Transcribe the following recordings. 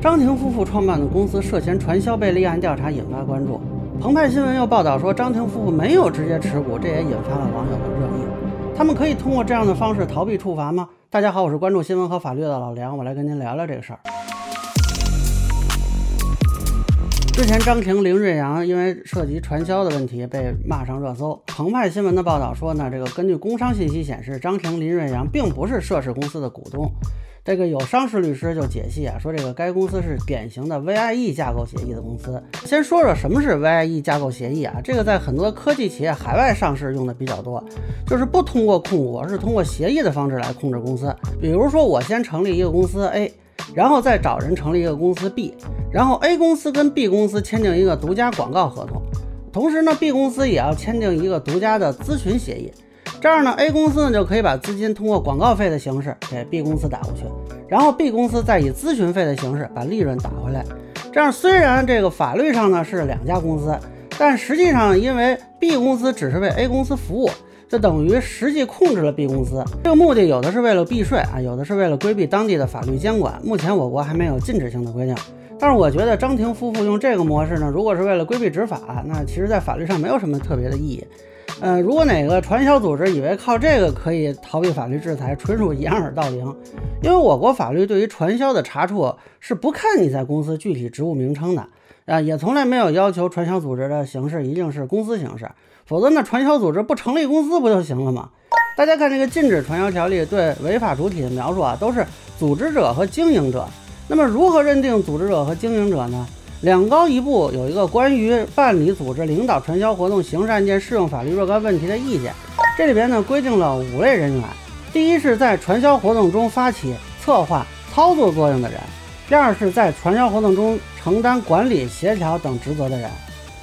张庭夫妇创办的公司涉嫌传销被立案调查，引发关注。澎湃新闻又报道说，张庭夫妇没有直接持股，这也引发了网友的热议。他们可以通过这样的方式逃避处罚吗？大家好，我是关注新闻和法律的老梁，我来跟您聊聊这个事儿。之前张庭、林瑞阳因为涉及传销的问题被骂上热搜。澎湃新闻的报道说呢，这个根据工商信息显示，张庭、林瑞阳并不是涉事公司的股东。这个有商事律师就解析啊，说这个该公司是典型的 VIE 架构协议的公司。先说说什么是 VIE 架构协议啊？这个在很多科技企业海外上市用的比较多，就是不通过控股，而是通过协议的方式来控制公司。比如说，我先成立一个公司 A，然后再找人成立一个公司 B，然后 A 公司跟 B 公司签订一个独家广告合同，同时呢，B 公司也要签订一个独家的咨询协议。这样呢，A 公司呢就可以把资金通过广告费的形式给 B 公司打过去，然后 B 公司再以咨询费的形式把利润打回来。这样虽然这个法律上呢是两家公司，但实际上因为 B 公司只是为 A 公司服务，就等于实际控制了 B 公司。这个目的有的是为了避税啊，有的是为了规避当地的法律监管。目前我国还没有禁止性的规定，但是我觉得张庭夫妇用这个模式呢，如果是为了规避执法，那其实在法律上没有什么特别的意义。呃，如果哪个传销组织以为靠这个可以逃避法律制裁，纯属掩耳盗铃。因为我国法律对于传销的查处是不看你在公司具体职务名称的，啊，也从来没有要求传销组织的形式一定是公司形式，否则那传销组织不成立公司不就行了吗？大家看这个禁止传销条例对违法主体的描述啊，都是组织者和经营者。那么如何认定组织者和经营者呢？两高一部有一个关于办理、组织、领导传销活动刑事案件适用法律若干问题的意见，这里边呢规定了五类人员：第一是在传销活动中发起、策划、操作作用的人；第二是在传销活动中承担管理、协调等职责的人；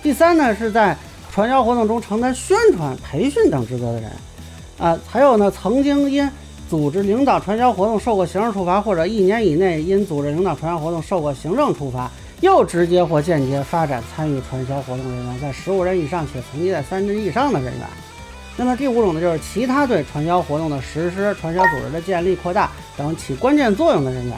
第三呢是在传销活动中承担宣传、培训等职责的人；啊，还有呢曾经因组织领导传销活动受过刑事处罚，或者一年以内因组织领导传销活动受过行政处罚。又直接或间接发展参与传销活动人员，在十五人以上且层级在三人以上的人员。那么第五种呢，就是其他对传销活动的实施、传销组织的建立、扩大等起关键作用的人员。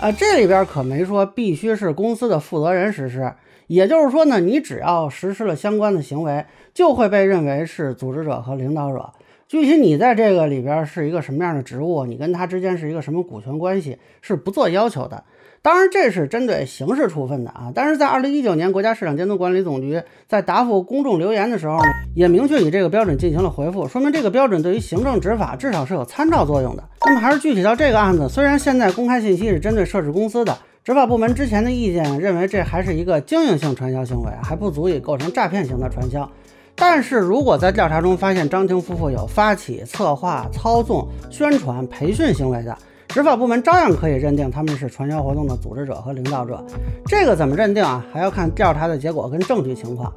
啊，这里边可没说必须是公司的负责人实施，也就是说呢，你只要实施了相关的行为，就会被认为是组织者和领导者。具体你在这个里边是一个什么样的职务，你跟他之间是一个什么股权关系，是不做要求的。当然，这是针对刑事处分的啊。但是在二零一九年，国家市场监督管理总局在答复公众留言的时候呢，也明确以这个标准进行了回复，说明这个标准对于行政执法至少是有参照作用的。那么还是具体到这个案子，虽然现在公开信息是针对涉事公司的，执法部门之前的意见认为这还是一个经营性传销行为，还不足以构成诈骗型的传销。但是如果在调查中发现张婷夫妇有发起、策划、操纵、宣传、培训行为的，执法部门照样可以认定他们是传销活动的组织者和领导者。这个怎么认定啊？还要看调查的结果跟证据情况。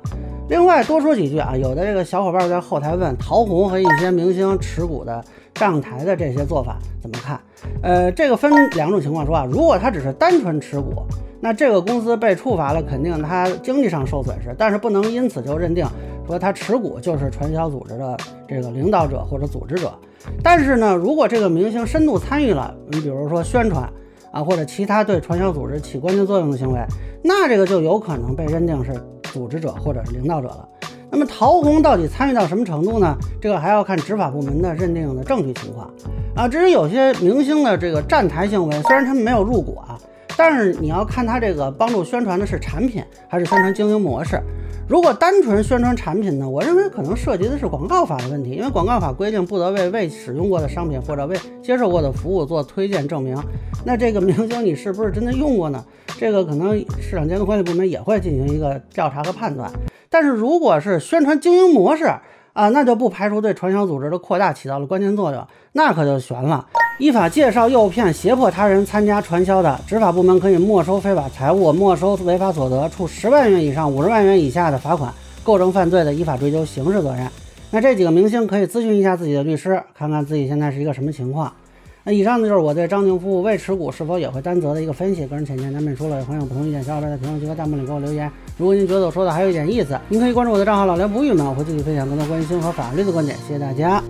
另外多说几句啊，有的这个小伙伴在后台问陶虹和一些明星持股的上台的这些做法怎么看？呃，这个分两种情况说啊，如果他只是单纯持股，那这个公司被处罚了，肯定他经济上受损失，但是不能因此就认定说他持股就是传销组织的这个领导者或者组织者。但是呢，如果这个明星深度参与了，你比如说宣传啊，或者其他对传销组织起关键作用的行为，那这个就有可能被认定是组织者或者是领导者了。那么陶虹到底参与到什么程度呢？这个还要看执法部门的认定的证据情况啊。至于有些明星的这个站台行为，虽然他们没有入股啊，但是你要看他这个帮助宣传的是产品还是宣传经营模式。如果单纯宣传产品呢？我认为可能涉及的是广告法的问题，因为广告法规定不得为未使用过的商品或者未接受过的服务做推荐证明。那这个明星你是不是真的用过呢？这个可能市场监督管理部门也会进行一个调查和判断。但是如果是宣传经营模式啊，那就不排除对传销组织的扩大起到了关键作用，那可就悬了。依法介绍、诱骗、胁迫他人参加传销的，执法部门可以没收非法财物、没收违法所得，处十万元以上五十万元以下的罚款；构成犯罪的，依法追究刑事责任。那这几个明星可以咨询一下自己的律师，看看自己现在是一个什么情况。那以上呢，就是我对张宁夫妇未持股是否也会担责的一个分析。个人浅见难免说了，有朋友不同意见，小伙伴在评论区和弹幕里给我留言。如果您觉得我说的还有一点意思，您可以关注我的账号老梁不郁闷，我会继续分享更多关于新闻和法律的观点。谢谢大家。